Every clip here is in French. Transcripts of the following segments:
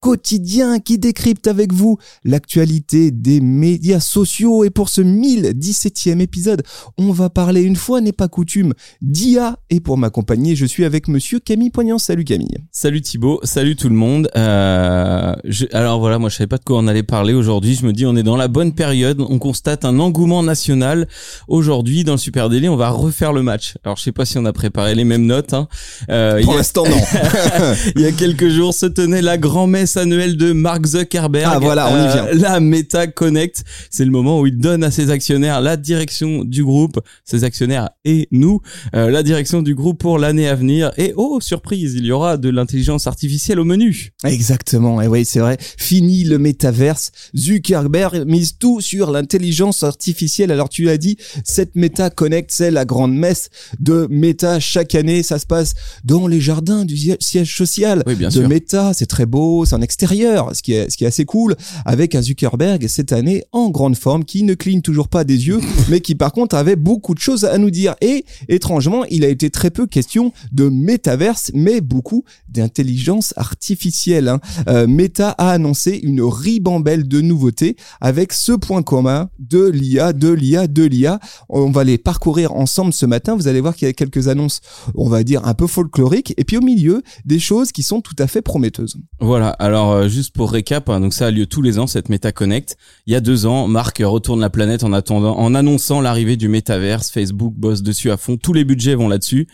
quotidien qui décrypte avec vous l'actualité des médias sociaux. Et pour ce 1017e épisode, on va parler une fois n'est pas coutume d'IA. Et pour m'accompagner, je suis avec monsieur Camille Poignant. Salut Camille. Salut Thibaut, salut tout le monde. Euh, alors voilà, moi je savais pas de quoi on allait parler aujourd'hui. Je me dis on est dans la bonne période. On constate un engouement national. Aujourd'hui, dans le Super Délai, on va refaire le match. Alors je sais pas si on a préparé les mêmes notes. Hein. Euh, pour l'instant non. il y a quelques jours se tenait la grand-messe annuel de Mark Zuckerberg. Ah voilà, on y vient. Euh, la Meta Connect, c'est le moment où il donne à ses actionnaires la direction du groupe, ses actionnaires et nous, euh, la direction du groupe pour l'année à venir. Et oh, surprise, il y aura de l'intelligence artificielle au menu. Exactement, et oui, c'est vrai. Fini le métaverse. Zuckerberg mise tout sur l'intelligence artificielle. Alors tu as dit, cette Meta Connect, c'est la grande messe de Meta chaque année. Ça se passe dans les jardins du siège social oui, bien de sûr. Meta. C'est très beau, c'est en extérieur, ce qui est, ce qui est assez cool, avec un Zuckerberg cette année en grande forme, qui ne cligne toujours pas des yeux, mais qui par contre avait beaucoup de choses à nous dire. Et étrangement, il a été très peu question de métaverse, mais beaucoup d'intelligence artificielle. Hein. Euh, Meta a annoncé une ribambelle de nouveautés avec ce point commun de l'IA, de l'IA, de l'IA. On va les parcourir ensemble ce matin. Vous allez voir qu'il y a quelques annonces, on va dire, un peu folkloriques. Et puis au milieu, des choses qui sont tout à fait prometteuses. Voilà, alors euh, juste pour récap, hein, donc ça a lieu tous les ans cette Meta Connect. Il y a deux ans, Marc retourne la planète en attendant, en annonçant l'arrivée du métaverse. Facebook bosse dessus à fond, tous les budgets vont là-dessus.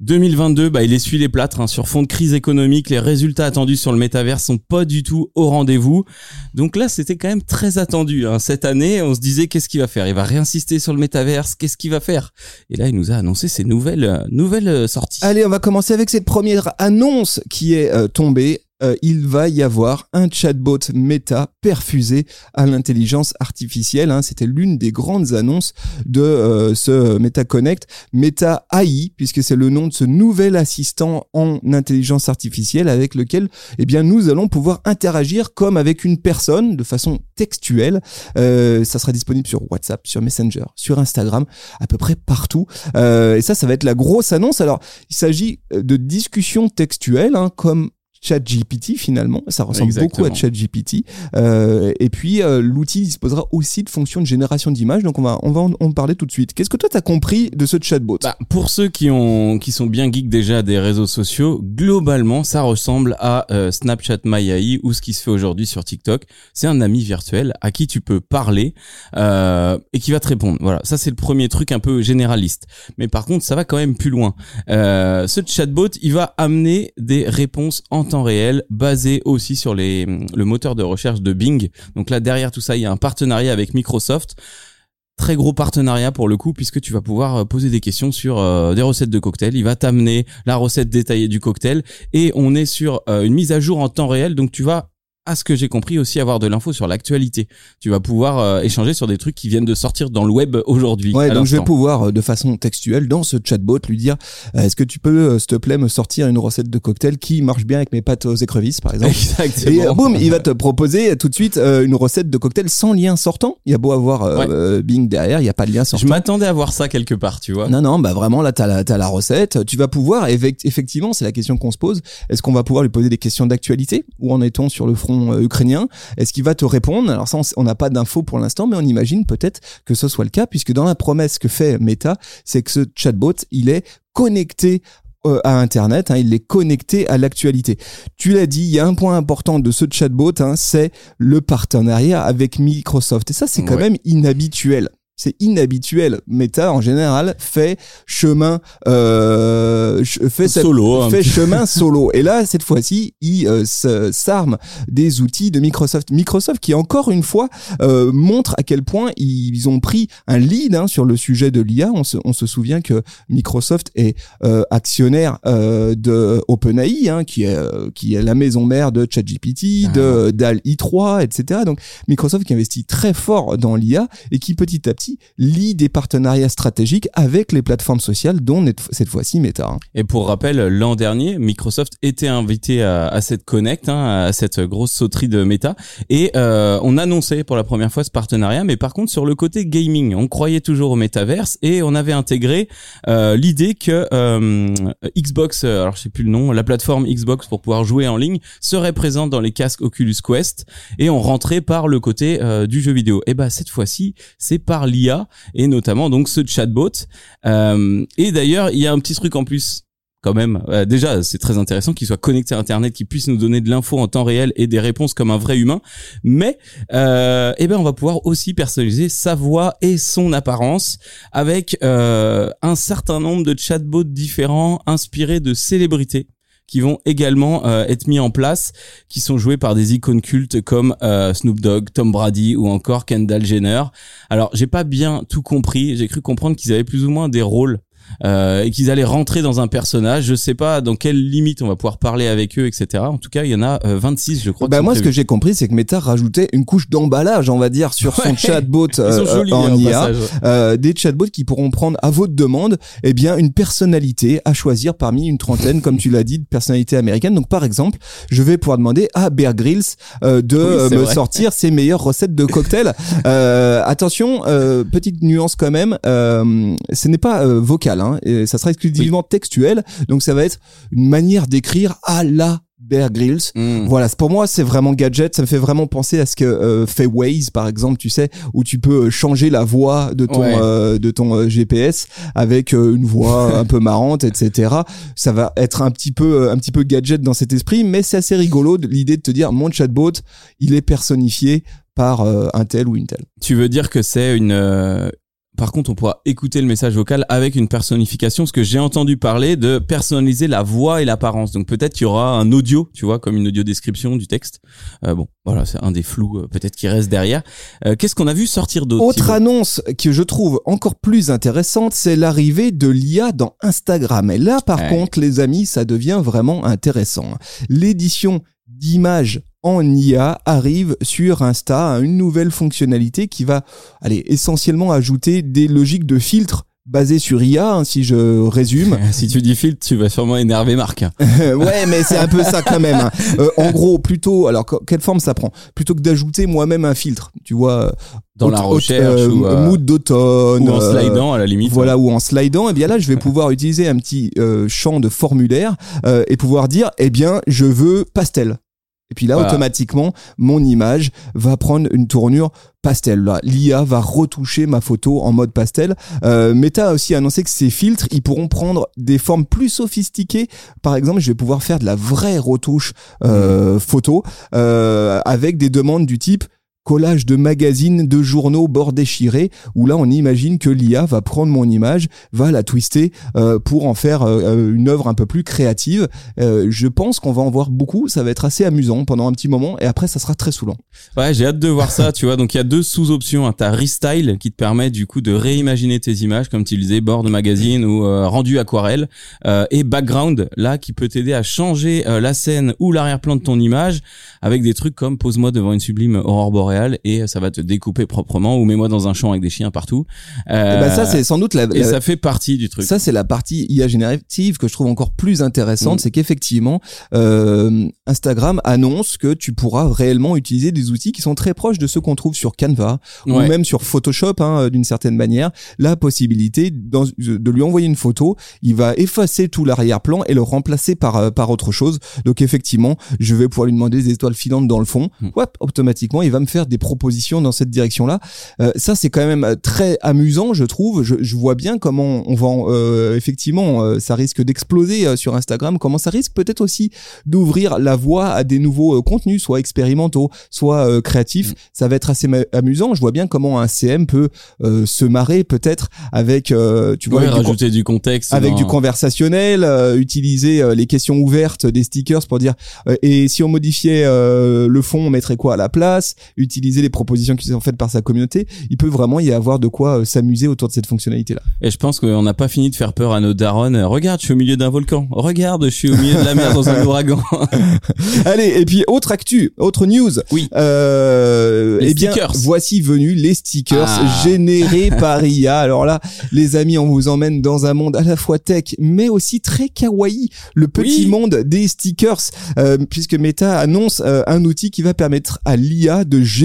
2022, bah, il essuie les plâtres hein, sur fond de crise économique. Les résultats attendus sur le métaverse sont pas du tout au rendez-vous. Donc là, c'était quand même très attendu. Hein. Cette année, on se disait qu'est-ce qu'il va faire? Il va réinsister sur le métaverse. Qu'est-ce qu'il va faire? Et là, il nous a annoncé ses nouvelles euh, euh, sorties. Allez, on va commencer avec cette première annonce qui est tombée euh, il va y avoir un chatbot méta perfusé à l'intelligence artificielle. Hein. C'était l'une des grandes annonces de euh, ce Meta Connect, Meta AI, puisque c'est le nom de ce nouvel assistant en intelligence artificielle avec lequel, eh bien, nous allons pouvoir interagir comme avec une personne de façon textuelle. Euh, ça sera disponible sur WhatsApp, sur Messenger, sur Instagram, à peu près partout. Euh, et ça, ça va être la grosse annonce. Alors, il s'agit de discussions textuelles, hein, comme ChatGPT finalement, ça ressemble Exactement. beaucoup à ChatGPT. Euh, et puis euh, l'outil disposera aussi de fonctions de génération d'images, donc on va on va en, en parler tout de suite. Qu'est-ce que toi t'as compris de ce chatbot? Bah, pour ceux qui ont qui sont bien geeks déjà des réseaux sociaux, globalement, ça ressemble à euh, Snapchat MyAI ou ce qui se fait aujourd'hui sur TikTok. C'est un ami virtuel à qui tu peux parler euh, et qui va te répondre. Voilà, ça c'est le premier truc un peu généraliste. Mais par contre, ça va quand même plus loin. Euh, ce chatbot, il va amener des réponses en temps réel basées aussi sur les le moteur de recherche de Bing. Donc là derrière tout ça, il y a un partenariat avec Microsoft très gros partenariat pour le coup puisque tu vas pouvoir euh, poser des questions sur euh, des recettes de cocktails. Il va t'amener la recette détaillée du cocktail et on est sur euh, une mise à jour en temps réel. Donc tu vas à ce que j'ai compris aussi avoir de l'info sur l'actualité. Tu vas pouvoir euh, échanger sur des trucs qui viennent de sortir dans le web aujourd'hui. Ouais, donc je vais pouvoir euh, de façon textuelle dans ce chatbot lui dire euh, est-ce que tu peux s'il te plaît me sortir une recette de cocktail qui marche bien avec mes pâtes aux écrevisses par exemple? Exactement. Et euh, boum, il va te proposer tout de suite euh, une recette de cocktail sans lien sortant. Il y a beau avoir Ouais. Bing derrière, il y a pas de lien Je sortant. m'attendais à voir ça quelque part, tu vois. Non, non, bah vraiment, là, t'as la, t'as la recette. Tu vas pouvoir, effect- effectivement, c'est la question qu'on se pose. Est-ce qu'on va pouvoir lui poser des questions d'actualité? Où en est-on sur le front euh, ukrainien Est-ce qu'il va te répondre? Alors ça, on n'a pas d'infos pour l'instant, mais on imagine peut-être que ce soit le cas, puisque dans la promesse que fait Meta, c'est que ce chatbot, il est connecté euh, à Internet, hein, il est connecté à l'actualité. Tu l'as dit, il y a un point important de ce chatbot, hein, c'est le partenariat avec Microsoft. Et ça, c'est quand Ouais. même inhabituel. C'est inhabituel. Meta, en général, fait chemin, euh, fait, Solo, un fait chemin solo. Et là, cette fois-ci, il euh, s'arme des outils de Microsoft. Microsoft qui, encore une fois, euh, montre à quel point ils ont pris un lead hein, sur le sujet de l'IA. On se, on se souvient que Microsoft est euh, actionnaire euh, de OpenAI, hein, qui est qui est la maison mère de ChatGPT, Ah. de DAL i3, etc. Donc Microsoft qui investit très fort dans l'IA et qui petit à petit lie des partenariats stratégiques avec les plateformes sociales, dont cette fois-ci Meta. hein. Et pour rappel, l'an dernier, Microsoft était invité à, cette Connect, hein, à cette grosse sauterie de méta, et euh, on annonçait pour la première fois ce partenariat. Mais par contre, sur le côté gaming, on croyait toujours au métaverse et on avait intégré euh, l'idée que euh, Xbox, euh, alors je sais plus le nom, la plateforme Xbox pour pouvoir jouer en ligne serait présente dans les casques Oculus Quest, et on rentrait par le côté euh, du jeu vidéo. Et bah cette fois-ci, c'est par et notamment donc ce chatbot. Euh, et d'ailleurs, il y a un petit truc en plus quand même. Euh, déjà, c'est très intéressant qu'il soit connecté à Internet, qu'il puisse nous donner de l'info en temps réel et des réponses comme un vrai humain. Mais, euh, eh ben, on va pouvoir aussi personnaliser sa voix et son apparence avec euh, un certain nombre de chatbots différents inspirés de célébrités qui vont également euh, être mis en place, qui sont joués par des icônes cultes comme euh, Snoop Dogg, Tom Brady ou encore Kendall Jenner. Alors, j'ai pas bien tout compris. J'ai cru comprendre qu'ils avaient plus ou moins des rôles euh, et qu'ils allaient rentrer dans un personnage. Je sais pas dans quelle limite on va pouvoir parler avec eux, etc. En tout cas, il y en a euh, 26, je crois. Bah moi, ce que j'ai compris, c'est que Meta rajoutait une couche d'emballage, on va dire, sur son Ouais. chatbot euh, jolis, en hein, IA. passage. Euh, des chatbots qui pourront prendre à votre demande eh bien une personnalité à choisir parmi une trentaine comme tu l'as dit de personnalités américaines donc par exemple je vais pouvoir demander à Bear Grylls euh, de Oui, euh, me vrai. sortir ses meilleures recettes de cocktails euh, attention euh, petite nuance quand même euh, ce n'est pas euh, vocal hein, et ça sera exclusivement textuel donc ça va être une manière d'écrire à la Bear Grylls Hmm. voilà, pour moi, c'est vraiment gadget. Ça me fait vraiment penser à ce que euh, fait Waze, par exemple, tu sais, où tu peux euh, changer la voix de ton Ouais. euh, de ton euh, GPS avec une voix un peu marrante, etc. Ça va être un petit peu un petit peu gadget dans cet esprit, mais c'est assez rigolo de- l'idée de te dire mon chatbot, il est personnifié par un tel ou une telle. Tu veux dire que c'est une par contre, on pourra écouter le message vocal avec une personnification, parce que j'ai entendu parler de personnaliser la voix et l'apparence. Donc peut-être qu'il y aura un audio, tu vois, comme une audio description du texte. Euh, bon, voilà, c'est un des flous euh, peut-être qui reste derrière. Euh, Qu'est-ce qu'on a vu sortir d'autre Autre Thibaut annonce que je trouve encore plus intéressante, c'est l'arrivée de l'IA dans Instagram. Et là, par Ouais. contre, les amis, ça devient vraiment intéressant. L'édition d'images en IA arrive sur Insta, une nouvelle fonctionnalité qui va, aller essentiellement ajouter des logiques de filtre basées sur IA, hein, si je résume. Si tu dis filtre, tu vas sûrement énerver Marc. ouais, mais c'est un peu ça quand même. hein. Euh, en gros, plutôt, alors que- quelle forme ça prend? Plutôt que d'ajouter moi-même un filtre, tu vois, Dans la recherche euh, ou, euh, mood d'automne, Ou en slidant à la limite. voilà, ou en slidant, et bien là, je vais pouvoir utiliser un petit champ de formulaire et pouvoir dire, eh bien, je veux pastel. Et puis là, Voilà. automatiquement, mon image va prendre une tournure pastel. Là, L'IA va retoucher ma photo en mode pastel. Euh, Meta a aussi annoncé que ces filtres, ils pourront prendre des formes plus sophistiquées. Par exemple, je vais pouvoir faire de la vraie retouche euh, photo euh, avec des demandes du type collage de magazines, de journaux, bords déchirés, où là on imagine que l'IA va prendre mon image, va la twister euh, pour en faire euh, une œuvre un peu plus créative. Euh, je pense qu'on va en voir beaucoup, ça va être assez amusant pendant un petit moment, et après ça sera très saoulant. Ouais, j'ai hâte de voir ça, tu vois. Donc il y a deux sous-options. Hein. T'as Restyle qui te permet du coup de réimaginer tes images, comme tu disais, bord de magazine ou euh, rendu aquarelle, euh, et Background là qui peut t'aider à changer euh, la scène ou l'arrière-plan de ton image avec des trucs comme pose-moi devant une sublime aurore boréale et ça va te découper proprement ou mets-moi dans un champ avec des chiens partout. Euh, Et ben ça c'est sans doute la, et la- ça fait partie du truc. Ça, c'est la partie IA générative que je trouve encore plus intéressante, Mm. c'est qu'effectivement, euh, Instagram annonce que tu pourras réellement utiliser des outils qui sont très proches de ceux qu'on trouve sur Canva ou même sur Photoshop, hein, d'une certaine manière. La possibilité dans- de lui envoyer une photo, il va effacer tout l'arrière-plan et le remplacer par euh, par autre chose. Donc effectivement, je vais pouvoir lui demander des étoiles filantes dans le fond. Mm. Hop, automatiquement, il va me faire des propositions dans cette direction-là. Euh, ça, c'est quand même euh, très amusant, je trouve. Je, je vois bien comment on va euh, effectivement, euh, ça risque d'exploser euh, sur Instagram. Comment ça risque peut-être aussi d'ouvrir la voie à des nouveaux contenus, soit expérimentaux, soit créatifs. Mm. Ça va être assez amusant. Je vois bien comment un CM peut se marrer peut-être avec, tu vois, avec du rajouter du contexte. avec dans- du conversationnel, utiliser les questions ouvertes des stickers pour dire et si on modifiait le fond, on mettrait quoi à la place? Utiliser les propositions qui sont faites par sa communauté, il peut vraiment y avoir de quoi euh, s'amuser autour de cette fonctionnalité-là. Et je pense qu'on n'a pas fini de faire peur à nos darons. Euh, Regarde, je suis au milieu d'un volcan. Regarde, je suis au milieu de la mer dans un ouragan. Allez, et puis autre actu, autre news. Oui. Euh, Les eh bien, stickers. voici venus les stickers Ah. générés par IA. Alors là, les amis, on vous emmène dans un monde à la fois tech, mais aussi très kawaii. Le petit Oui. monde des stickers, euh, puisque Meta annonce euh, un outil qui va permettre à l'IA de générer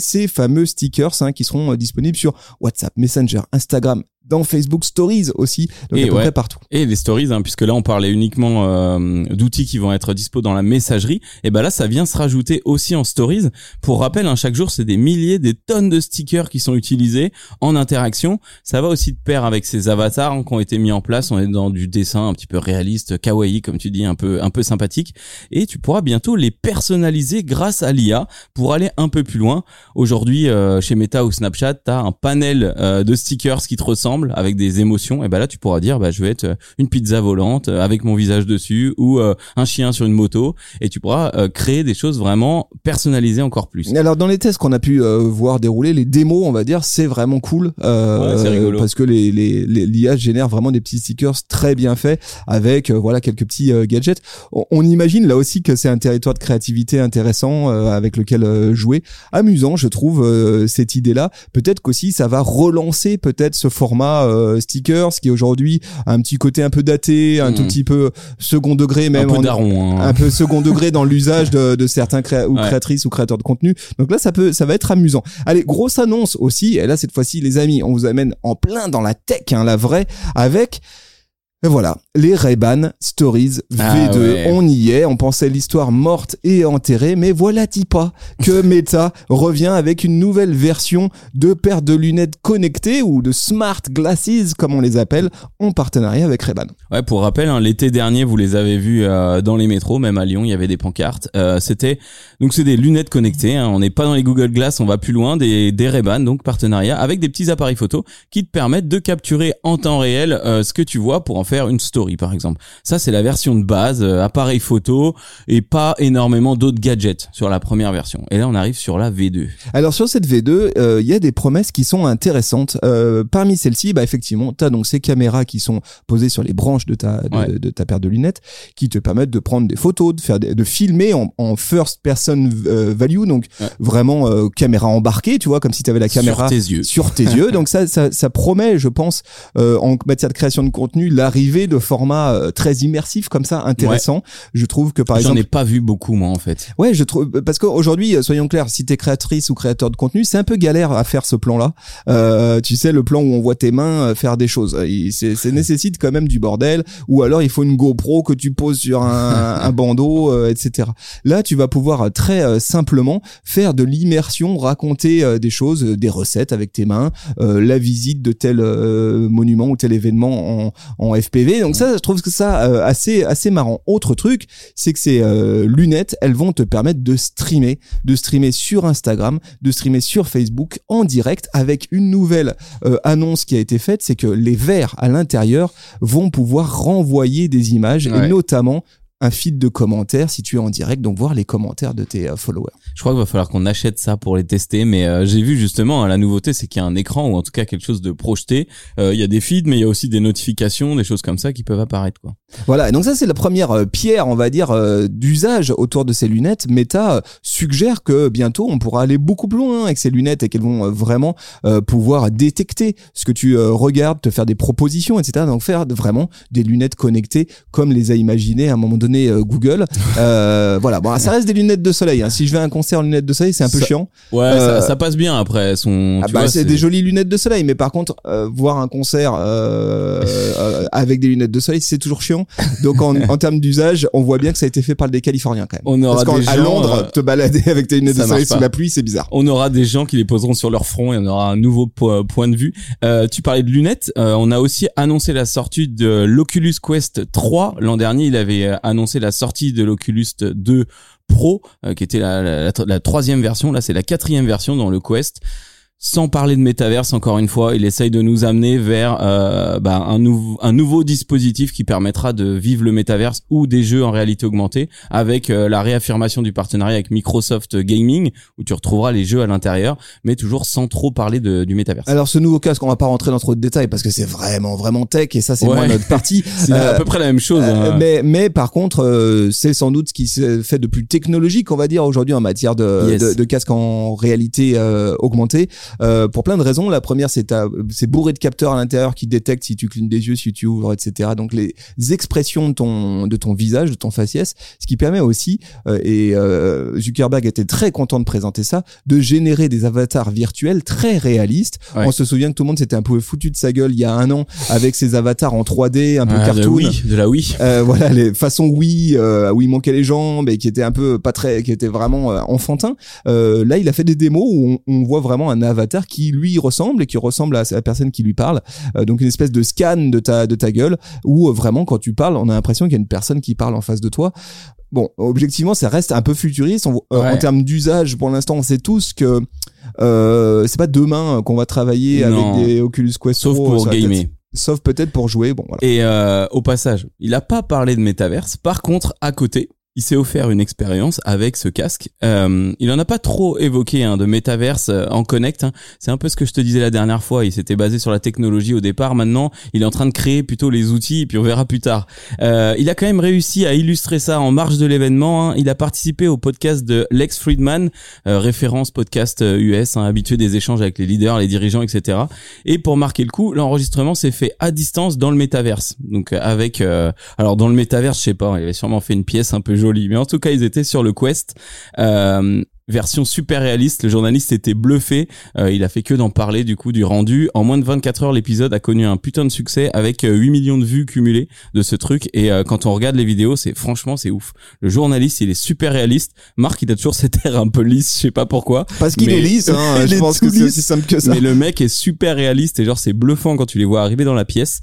ces fameux stickers hein, qui seront euh, disponibles sur WhatsApp, Messenger, Instagram, dans Facebook Stories aussi, donc Et à peu ouais. près partout. Et les stories, hein, puisque là on parlait uniquement euh, d'outils qui vont être dispo dans la messagerie, et ben là ça vient se rajouter aussi en stories. Pour rappel, hein, chaque jour c'est des milliers, des tonnes de stickers qui sont utilisés en interaction. Ça va aussi de pair avec ces avatars hein, qui ont été mis en place. On est dans du dessin un petit peu réaliste, kawaii comme tu dis, un peu un peu sympathique. Et tu pourras bientôt les personnaliser grâce à l'IA pour aller un peu plus loin. Aujourd'hui, euh, chez Meta ou Snapchat, t'as un panel euh, de stickers qui te ressemblent avec des émotions. Et ben là, tu pourras dire, bah, je vais être euh, une pizza volante euh, avec mon visage dessus ou euh, un chien sur une moto. Et tu pourras euh, créer des choses vraiment personnalisées encore plus. Alors dans les tests qu'on a pu euh, voir dérouler, les démos, on va dire, c'est vraiment cool euh, Ouais, parce que les les les- l'IA génère vraiment des petits stickers très bien faits avec voilà quelques petits gadgets. On, on imagine là aussi que c'est un territoire de créativité intéressant euh, avec lequel euh, jouer, amusant, je trouve euh, cette idée-là. Peut-être qu'aussi ça va relancer peut-être ce format euh, stickers qui aujourd'hui a un petit côté un peu daté, un tout petit peu second degré Un même peu en- daron. hein. un peu second degré dans l'usage de, de certains créa ou Ouais. créatrices ou créateurs de contenu. Donc là, ça peut, ça va être amusant. Allez, grosse annonce aussi. Et là, cette fois-ci, les amis, on vous amène en plein dans la tech, hein, la vraie, avec et voilà, les Ray-Ban Stories V2. Ah ouais. On y est, on pensait l'histoire morte et enterrée, mais voilà pas que Meta revient avec une nouvelle version de paires de lunettes connectées ou de smart glasses, comme on les appelle, en partenariat avec Ray-Ban. Ouais, pour rappel, hein, l'été dernier, vous les avez vus euh, dans les métros, même à Lyon, il y avait des pancartes. Euh, c'était donc c'est des lunettes connectées. hein, on n'est pas dans les Google Glass, on va plus loin. Des des Ray-Ban, donc partenariat avec des petits appareils photo qui te permettent de capturer en temps réel euh, ce que tu vois pour en faire une story, par exemple. Ça, c'est la version de base, euh, appareil photo et pas énormément d'autres gadgets sur la première version. Et là, on arrive sur la V2. Alors sur cette V2, euh, il y a des promesses qui sont intéressantes. Euh, parmi celles-ci, bah effectivement, tu as donc ces caméras qui sont posées sur les branches de ta de, Ouais. de ta paire de lunettes, qui te permettent de prendre des photos, de faire des- de filmer en, en first person euh, value, donc Ouais. vraiment euh, caméra embarquée, tu vois, comme si tu avais la caméra sur tes yeux. sur tes yeux. Donc ça, ça, ça promet, je pense, euh, en matière de création de contenu, l'arrivée de formats euh, très immersifs comme ça, intéressants. Je trouve que par J'en exemple ai pas vu beaucoup moi en fait. Ouais, je trouve parce qu'aujourd'hui, euh, soyons clairs, si t'es créatrice ou créateur de contenu, c'est un peu galère à faire ce plan-là. Euh, tu sais, le plan où on voit tes mains euh, faire des choses, Il- c'est c'est nécessite quand même du bordel. Ou alors il faut une GoPro que tu poses sur un, un bandeau, euh, etc. Là, tu vas pouvoir très euh, simplement faire de l'immersion, raconter des choses, des recettes avec tes mains, la visite de tel monument ou tel événement en, en FPV. Donc ça, je trouve que ça euh, assez assez marrant. Autre truc, c'est que ces euh, lunettes, elles vont te permettre de streamer, de streamer sur Instagram, de streamer sur Facebook en direct avec une nouvelle euh, annonce qui a été faite, c'est que les verres à l'intérieur vont pouvoir renvoyer des images et notamment un feed de commentaires si tu es en direct, donc voir les commentaires de tes euh, followers. Je crois qu'il va falloir qu'on achète ça pour les tester, mais euh, j'ai vu justement hein, la nouveauté, c'est qu'il y a un écran ou en tout cas quelque chose de projeté. Euh, Il y a des feeds, mais il y a aussi des notifications, des choses comme ça qui peuvent apparaître. Quoi. Voilà, donc ça c'est la première euh, pierre, on va dire, euh, d'usage autour de ces lunettes. Meta euh, suggère que bientôt on pourra aller beaucoup plus loin avec ces lunettes et qu'elles vont vraiment pouvoir détecter ce que tu regardes, te faire des propositions, etc. Donc faire vraiment des lunettes connectées comme les a imaginées à un moment donné Google. Euh, voilà, bon, ça reste des lunettes de soleil. hein. Si je vais en lunettes de soleil, c'est un peu Ça- chiant. Ouais, Euh, ça, ça passe bien après. Son, Ah bah, c'est des jolies lunettes de soleil, mais par contre, euh, voir un concert euh, euh, avec des lunettes de soleil, c'est toujours chiant. Donc en, en termes d'usage, on voit bien que ça a été fait par des Californiens quand même. On aura Parce des qu'à gens, Londres, euh, te balader avec tes lunettes de soleil sous la pluie, c'est bizarre. On aura des gens qui les poseront sur leur front et on aura un nouveau po- point de vue. Euh, tu parlais de lunettes. on a aussi annoncé la sortie de l'Oculus Quest 3. L'an dernier, il avait annoncé la sortie de l'Oculus 2 Pro, euh, qui était la, troisième version. Là, c'est la quatrième version dans le Quest. Sans parler de métaverse encore une fois, il essaye de nous amener vers euh, bah, un, nouveau un nouveau dispositif qui permettra de vivre le métaverse ou des jeux en réalité augmentée avec euh, la réaffirmation du partenariat avec Microsoft Gaming où tu retrouveras les jeux à l'intérieur mais toujours sans trop parler de, du métaverse. Alors ce nouveau casque, on va pas rentrer dans trop de détails parce que c'est vraiment vraiment tech et ça c'est Ouais. moins notre partie. C'est à peu près la même chose. Euh, hein. mais, mais par contre, euh, c'est sans doute ce qui se fait de plus technologique, on va dire, aujourd'hui en matière de, Yes. de, de casque en réalité euh, augmentée, euh, pour plein de raisons. La première, c'est c'est bourré de capteurs à l'intérieur qui détectent si tu clignes des yeux, si tu ouvres, etc. Donc les expressions de ton de ton visage, de ton faciès, ce qui permet aussi, euh, et euh, Zuckerberg était très content de présenter ça, de générer des avatars virtuels très réalistes. Ouais. On se souvient que tout le monde s'était un peu foutu de sa gueule il y a un an avec ses avatars en 3D, un peu Ah, de cartoon. oui, de la oui. Euh, voilà les façons oui euh, où il manquait les jambes et qui était un peu pas très qui était vraiment euh, enfantin euh, là il a fait des démos où on, on voit vraiment un avatar qui lui ressemble et qui ressemble à la personne qui lui parle Euh, donc une espèce de scan de ta de ta gueule où euh, vraiment quand tu parles on a l'impression qu'il y a une personne qui parle en face de toi Bon, objectivement, ça reste un peu futuriste. On- euh, Ouais. En termes d'usage, pour l'instant, on sait tous que euh, c'est pas demain qu'on va travailler Non. avec des Oculus Quest Sauf Pro pour tête. gamer. Sauf peut-être pour jouer. Bon, voilà. Et euh, au passage, il a pas parlé de métaverse. Par contre, à côté, il s'est offert une expérience avec ce casque. Euh, il en a pas trop évoqué hein, de métaverse euh, en connect. hein. C'est un peu ce que je te disais la dernière fois. Il s'était basé sur la technologie au départ. Maintenant, il est en train de créer plutôt les outils. Et puis on verra plus tard. Euh, il a quand même réussi à illustrer ça en marge de l'événement. hein. Il a participé au podcast de Lex Friedman, euh, référence podcast euh, US, hein, habitué des échanges avec les leaders, les dirigeants, etc. Et pour marquer le coup, l'enregistrement s'est fait à distance dans le métaverse. Donc euh, avec, euh, alors dans le métaverse, je sais pas, il avait sûrement fait une pièce un peu jolie, mais en tout cas ils étaient sur le Quest. Euh, version super réaliste, le journaliste était bluffé, Euh, il a fait que d'en parler du coup du rendu. En moins de 24 heures, l'épisode a connu un putain de succès avec euh, 8 millions de vues cumulées de ce truc et euh, quand on regarde les vidéos, c'est franchement c'est ouf. Le journaliste, il est super réaliste. Marc, il a toujours cet air un peu lisse, je sais pas pourquoi. Parce qu'il est lisse, hein, je pense que c'est aussi simple que ça. Mais le mec est super réaliste et genre c'est bluffant quand tu les vois arriver dans la pièce.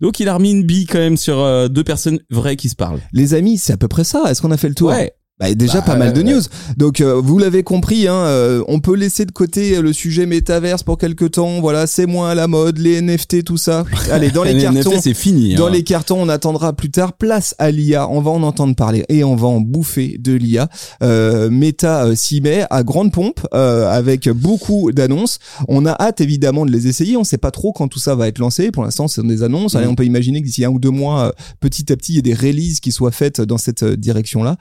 Donc il a remis une bille quand même sur euh, deux personnes vraies qui se parlent. Les amis, c'est à peu près ça. Est-ce qu'on a fait le tour? Ouais. Bah, déjà Bah, pas mal de ouais. news. Donc euh, vous l'avez compris, hein, euh, on peut laisser de côté le sujet métaverse pour quelques temps. Voilà, c'est moins à la mode, les NFT, tout ça. Allez, dans les NFT, cartons. c'est fini. Dans hein. les cartons, on attendra plus tard. Place à l'IA. On va en entendre parler et on va en bouffer de l'IA. Euh, Meta euh, s'y met à grande pompe euh, avec beaucoup d'annonces. On a hâte évidemment de les essayer. On sait pas trop quand tout ça va être lancé. Pour l'instant, c'est des annonces. Allez, Mhm. on peut imaginer que d'ici un ou deux mois, euh, petit à petit, il y ait des releases qui soient faites dans cette direction-là.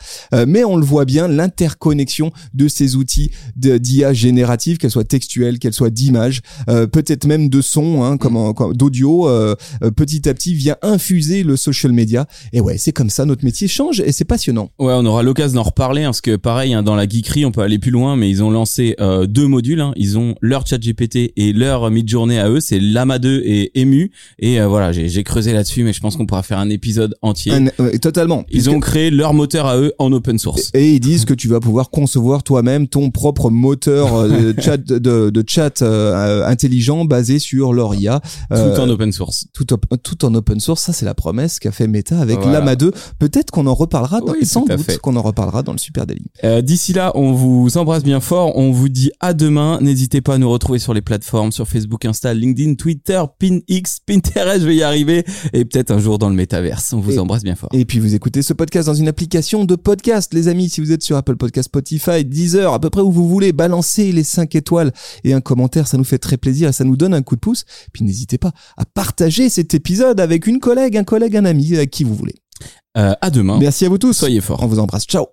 Mais on le voit bien, l'interconnexion de ces outils d'IA générative, qu'elles soient textuelles, qu'elles soient d'images, euh, peut-être même de son, hein, comme, en- comme d'audio, euh, euh, petit à petit vient infuser le social media. Et ouais, c'est comme ça, notre métier change et c'est passionnant. Ouais, on aura l'occasion d'en reparler hein, parce que pareil, hein, dans la geekerie, on peut aller plus loin, mais ils ont lancé euh, deux modules. hein. Ils ont leur chat GPT et leur mid-journée à eux, c'est Lama 2 et Emu. Et euh, voilà, j'ai creusé là-dessus, mais je pense qu'on pourra faire un épisode entier. Un- ouais, totalement. Ils ont créé leur moteur à eux en open source. Et ils disent que tu vas pouvoir concevoir toi-même ton propre moteur euh, de chat, de, de chat euh, intelligent basé sur leur IA. Euh, Tout en open source. tout, op- tout en open source, ça c'est la promesse qu'a fait Meta avec Voilà. Lama 2. Peut-être qu'on en reparlera, dans, Oui, sans tout doute qu'on en reparlera dans le Super Daily. Euh, D'ici là, on vous embrasse bien fort. On vous dit à demain. N'hésitez pas à nous retrouver sur les plateformes, sur Facebook, Insta, LinkedIn, Twitter, PinX, Pinterest, je vais y arriver. Et peut-être un jour dans le métaverse. On vous Et- embrasse bien fort. Et puis vous écoutez ce podcast dans une application de podcast, les amis. Si vous êtes sur Apple Podcast, Spotify, Deezer, à peu près où vous voulez, balancez les 5 étoiles et un commentaire, ça nous fait très plaisir et ça nous donne un coup de pouce. Puis n'hésitez pas à partager cet épisode avec une collègue, un collègue, un ami, avec qui vous voulez. Euh, à demain. Merci à vous tous. Soyez forts. On vous embrasse. Ciao.